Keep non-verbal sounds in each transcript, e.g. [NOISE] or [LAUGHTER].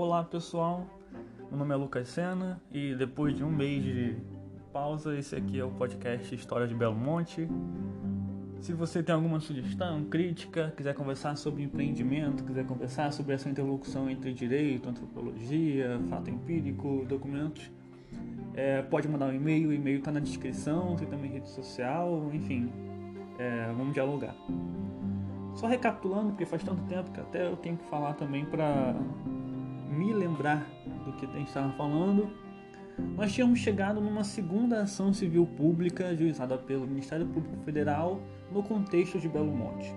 Olá pessoal, meu nome é Lucas Sena e depois de um mês de pausa, esse aqui é o podcast História de Belo Monte. Se você tem alguma sugestão, crítica, quiser conversar sobre empreendimento, quiser conversar sobre essa interlocução entre direito, antropologia, fato empírico, documentos, é, pode mandar um e-mail, o e-mail está na descrição, tem também rede social, enfim, é, vamos dialogar. Só recapitulando, porque faz tanto tempo que até eu tenho que falar também para me lembrar do que a gente estava falando. Nós tínhamos chegado numa segunda ação civil pública juizada pelo Ministério Público Federal no contexto de Belo Monte.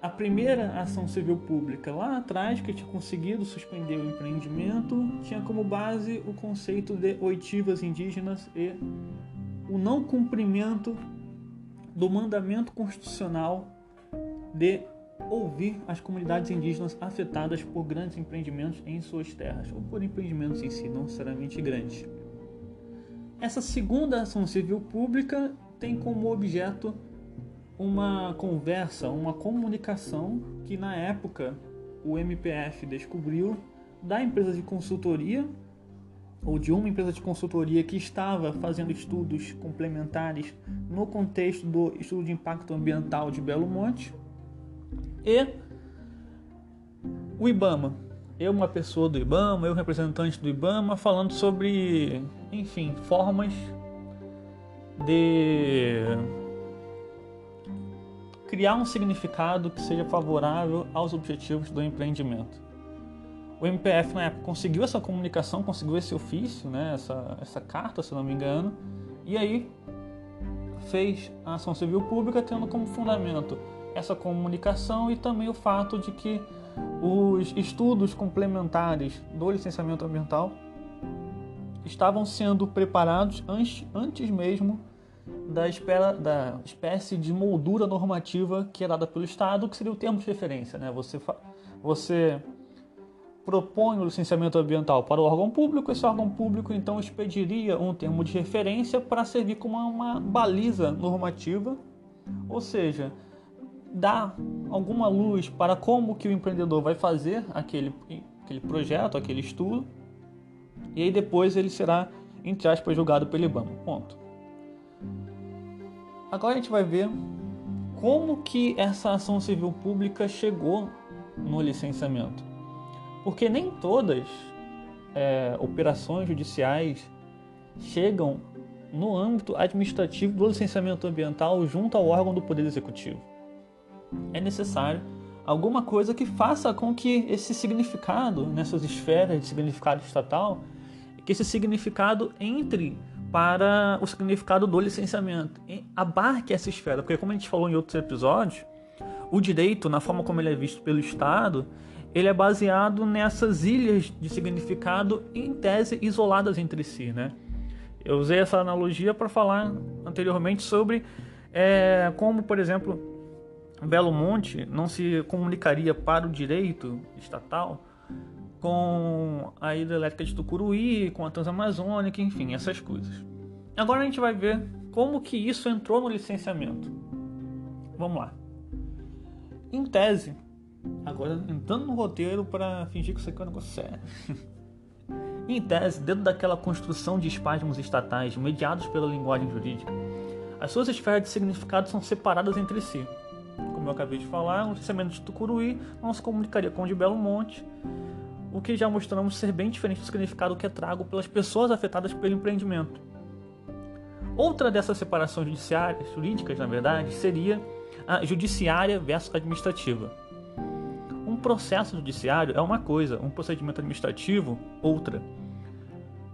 A primeira ação civil pública lá atrás, que tinha conseguido suspender o empreendimento, tinha como base o conceito de oitivas indígenas e o não cumprimento do mandamento constitucional de ouvir as comunidades indígenas afetadas por grandes empreendimentos em suas terras, ou por empreendimentos em si, não necessariamente grandes. Essa segunda ação civil pública tem como objeto uma conversa, uma comunicação que na época o MPF descobriu da empresa de consultoria ou de uma empresa de consultoria que estava fazendo estudos complementares no contexto do estudo de impacto ambiental de Belo Monte e o IBAMA. Eu, uma pessoa do IBAMA, eu, representante do IBAMA, falando sobre, enfim, formas de criar um significado que seja favorável aos objetivos do empreendimento. O MPF na época conseguiu essa comunicação, conseguiu esse ofício, né, essa, essa carta, se não me engano, e aí fez a ação civil pública tendo como fundamento essa comunicação e também o fato de que os estudos complementares do licenciamento ambiental estavam sendo preparados antes, antes mesmo da, espera, da espécie de moldura normativa que é dada pelo Estado, que seria o termo de referência. Né? Você, você propõe o licenciamento ambiental para o órgão público, esse órgão público então expediria um termo de referência para servir como uma baliza normativa, ou seja, dá alguma luz para como que o empreendedor vai fazer aquele, aquele projeto, aquele estudo, e aí depois ele será, entre aspas, julgado pelo IBAMA. Ponto. Agora a gente vai ver como que essa ação civil pública chegou no licenciamento. Porque nem todas é, operações judiciais chegam no âmbito administrativo do licenciamento ambiental junto ao órgão do Poder Executivo é necessário alguma coisa que faça com que esse significado, nessas esferas de significado estatal, que esse significado entre para o significado do licenciamento, abarque essa esfera, porque como a gente falou em outros episódios, o direito, na forma como ele é visto pelo Estado, ele é baseado nessas ilhas de significado em tese isoladas entre si, né? Eu usei essa analogia para falar anteriormente sobre é, como, por exemplo, Belo Monte não se comunicaria para o direito estatal com a hidrelétrica de Tucuruí, com a Transamazônica, enfim, essas coisas. Agora a gente vai ver como que isso entrou no licenciamento. Vamos lá. Em tese, agora entrando no roteiro para fingir que isso aqui é um negócio sério. [LAUGHS] em tese, dentro daquela construção de espasmos estatais mediados pela linguagem jurídica, as suas esferas de significado são separadas entre si como eu acabei de falar, o licenciamento de Tucuruí não se comunicaria com o de Belo Monte, o que já mostramos ser bem diferente do significado que é trago pelas pessoas afetadas pelo empreendimento. Outra dessas separações judiciárias, jurídicas, na verdade, seria a judiciária versus administrativa. Um processo judiciário é uma coisa, um procedimento administrativo, outra.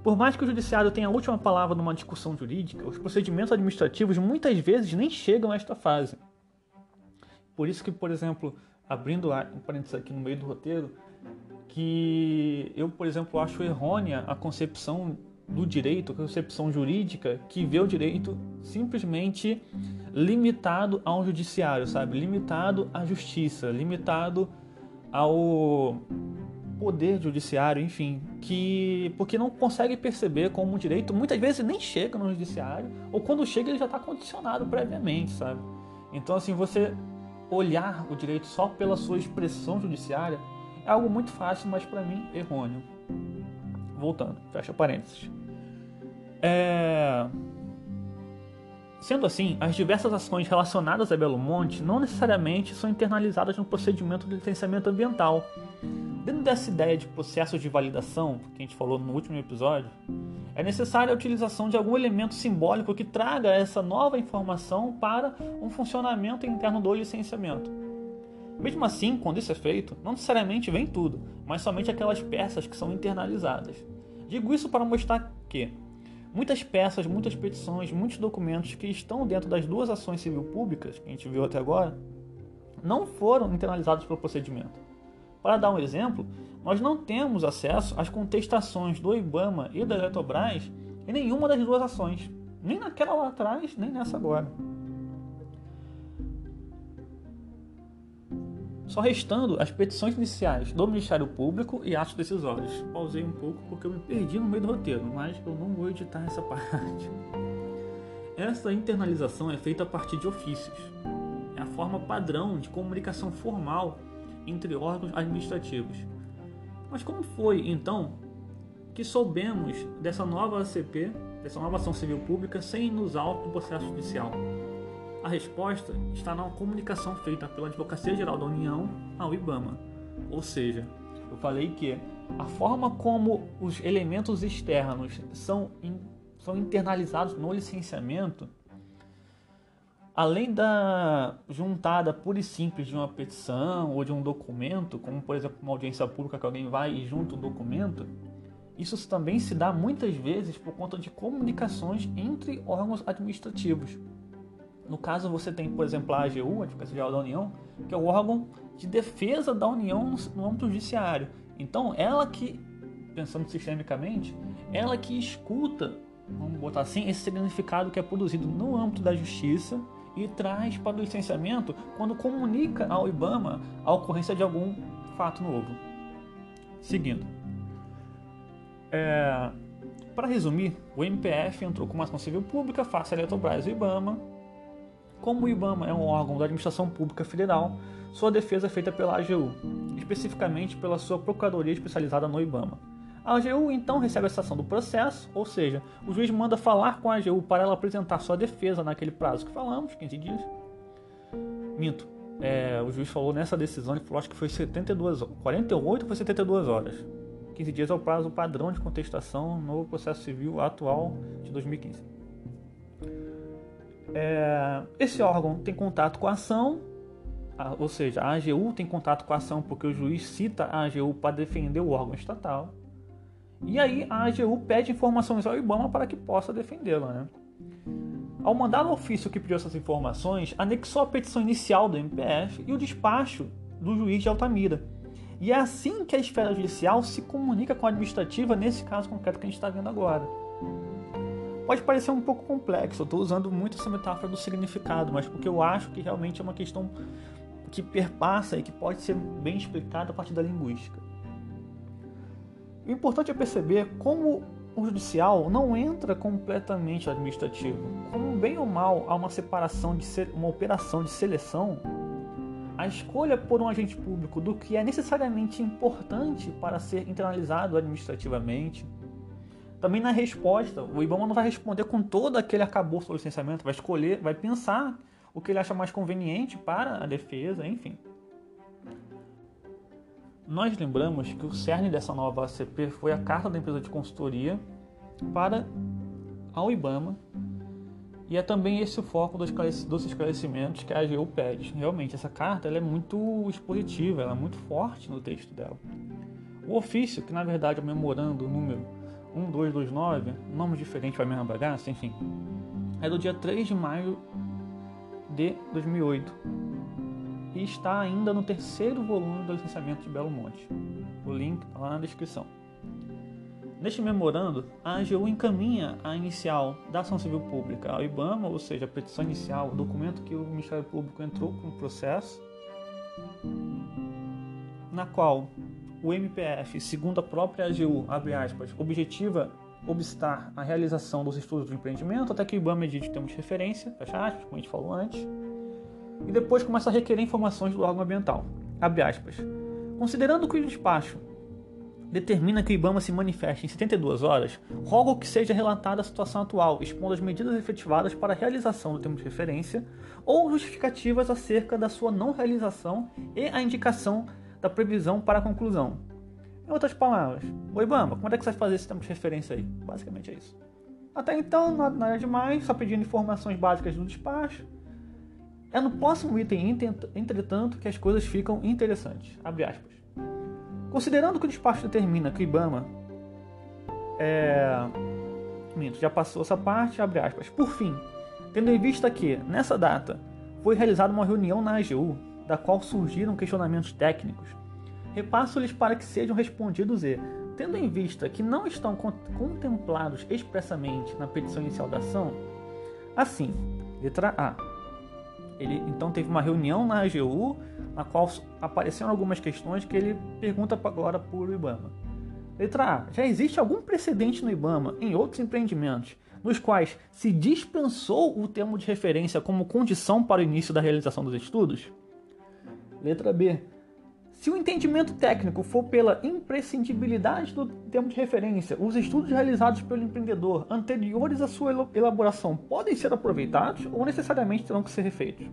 Por mais que o judiciário tenha a última palavra numa discussão jurídica, os procedimentos administrativos muitas vezes nem chegam a esta fase. Por isso que, por exemplo, abrindo um parênteses aqui no meio do roteiro, que eu, por exemplo, acho errônea a concepção do direito, a concepção jurídica que vê o direito simplesmente limitado ao judiciário, sabe? Limitado à justiça, limitado ao poder judiciário, enfim, que porque não consegue perceber como o direito muitas vezes nem chega no judiciário ou quando chega ele já está condicionado previamente, sabe? Então assim você olhar o direito só pela sua expressão judiciária É algo muito fácil, mas para mim errôneo. Voltando, fecha parênteses. É... Sendo assim, as diversas ações relacionadas a Belo Monte não necessariamente são internalizadas no procedimento de licenciamento ambiental. Dentro dessa ideia de processo de validação, que a gente falou no último episódio, é necessária a utilização de algum elemento simbólico que traga essa nova informação para um funcionamento interno do licenciamento. Mesmo assim, quando isso é feito, não necessariamente vem tudo, mas somente aquelas peças que são internalizadas. Digo isso para mostrar que muitas peças, muitas petições, muitos documentos que estão dentro das duas ações civil públicas que a gente viu até agora não foram internalizados pelo procedimento. Para dar um exemplo, nós não temos acesso às contestações do IBAMA e da Eletrobras em nenhuma das duas ações, nem naquela lá atrás, nem nessa agora. Só restando as petições iniciais do Ministério Público e atos decisórios. Pausei um pouco porque eu me perdi no meio do roteiro, mas eu não vou editar essa [LAUGHS] parte. Essa internalização é feita a partir de ofícios. É a forma padrão de comunicação formal entre órgãos administrativos. Mas como foi, então, que soubemos dessa nova ACP, dessa nova ação civil pública, sem nos autos do processo judicial? A resposta está na comunicação feita pela Advocacia Geral da União ao IBAMA. Ou seja, eu falei que a forma como os elementos externos são, in, são internalizados no licenciamento, além da juntada pura e simples de uma petição ou de um documento, como por exemplo uma audiência pública que alguém vai e junta um documento, isso também se dá muitas vezes por conta de comunicações entre órgãos administrativos. No caso, você tem, por exemplo, a AGU, a Advocacia Geral da União, que é o órgão de defesa da União no âmbito judiciário. Então, ela que, pensando sistemicamente, ela que escuta, vamos botar assim, esse significado que é produzido no âmbito da justiça e traz para o licenciamento quando comunica ao IBAMA a ocorrência de algum fato novo. Seguindo. É, para resumir, o MPF entrou com uma ação civil pública face a Eletrobras e IBAMA como o IBAMA é um órgão da administração pública federal, sua defesa é feita pela AGU, especificamente pela sua procuradoria especializada no IBAMA. A AGU então recebe a citação do processo, ou seja, o juiz manda falar com a AGU para ela apresentar sua defesa naquele prazo que falamos, 15 dias. Minto, é, o juiz falou nessa decisão, ele falou acho que foi 72, 48 ou foi 72 horas. 15 dias é o prazo padrão de contestação no processo civil atual de 2015. É, esse órgão tem contato com a ação, ou seja, a AGU tem contato com a ação porque o juiz cita a AGU para defender o órgão estatal. E aí a AGU pede informações ao IBAMA para que possa defendê-la. Né? Ao mandar o ofício que pediu essas informações, anexou a petição inicial do MPF e o despacho do juiz de Altamira. E é assim que a esfera judicial se comunica com a administrativa nesse caso concreto que a gente está vendo agora. Pode parecer um pouco complexo, eu estou usando muito essa metáfora do significado, mas porque eu acho que realmente é uma questão que perpassa e que pode ser bem explicada a partir da linguística. O importante é perceber como o judicial não entra completamente administrativo. Como bem ou mal há uma separação de uma operação de seleção, a escolha por um agente público do que é necessariamente importante para ser internalizado administrativamente também na resposta, o IBAMA não vai responder com todo aquele acabouço do licenciamento, vai escolher, vai pensar o que ele acha mais conveniente para a defesa, enfim. Nós lembramos que o cerne dessa nova ACP foi a carta da empresa de consultoria para ao IBAMA e é também esse o foco dos esclarecimentos que a AGU pede. Realmente, essa carta é muito expositiva, ela é muito forte no texto dela. O ofício, que na verdade é o memorando número 1229, nome diferente para a mesma bagaça, enfim, é do dia 3 de maio de 2008 e está ainda no terceiro volume do licenciamento de Belo Monte. O link está lá na descrição. Neste memorando, a AGU encaminha a inicial da ação civil pública ao IBAMA, ou seja, a petição inicial, o documento que o Ministério Público entrou com o processo, na qual o MPF, segundo a própria AGU, abre aspas, objetiva obstar a realização dos estudos do empreendimento até que o IBAMA edite termos de referência, fecha aspas, como a gente falou antes, e depois começa a requerer informações do órgão ambiental. Considerando que o despacho determina que o IBAMA se manifeste em 72 horas, rogo que seja relatada a situação atual, expondo as medidas efetivadas para a realização do termo de referência ou justificativas acerca da sua não realização e a indicação da previsão para a conclusão. Em outras palavras, o IBAMA, como é que você vai fazer esse termo de referência aí? Basicamente é isso. Até então, nada demais, só pedindo informações básicas do despacho. É no próximo item, entretanto, que as coisas ficam interessantes. Considerando que o despacho determina que o IBAMA é... Já passou essa parte. Por fim, tendo em vista que, nessa data, foi realizada uma reunião na AGU, da qual surgiram questionamentos técnicos, repasso-lhes para que sejam respondidos e, tendo em vista que não estão contemplados expressamente na petição inicial da ação, assim, letra A. Ele então teve uma reunião na AGU na qual apareceram algumas questões que ele pergunta agora para o IBAMA. Letra A. Já existe algum precedente no IBAMA em outros empreendimentos nos quais se dispensou o termo de referência como condição para o início da realização dos estudos? Letra B. Se o entendimento técnico for pela imprescindibilidade do termo de referência, os estudos realizados pelo empreendedor anteriores à sua elaboração podem ser aproveitados ou necessariamente terão que ser refeitos?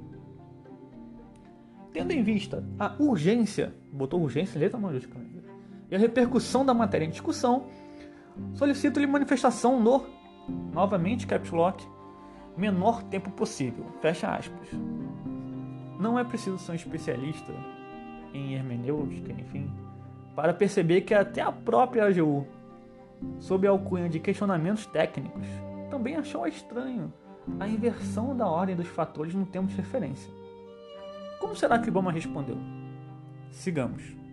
Tendo em vista a urgência, botou urgência em letra maiúscula, e a repercussão da matéria em discussão, solicito-lhe manifestação no, novamente caps lock, menor tempo possível. Fecha aspas. Não é preciso ser um especialista em hermenêutica, enfim, para perceber que até a própria AGU, sob a alcunha de questionamentos técnicos, também achou estranho a inversão da ordem dos fatores no tempo de referência. Como será que Obama respondeu? Sigamos.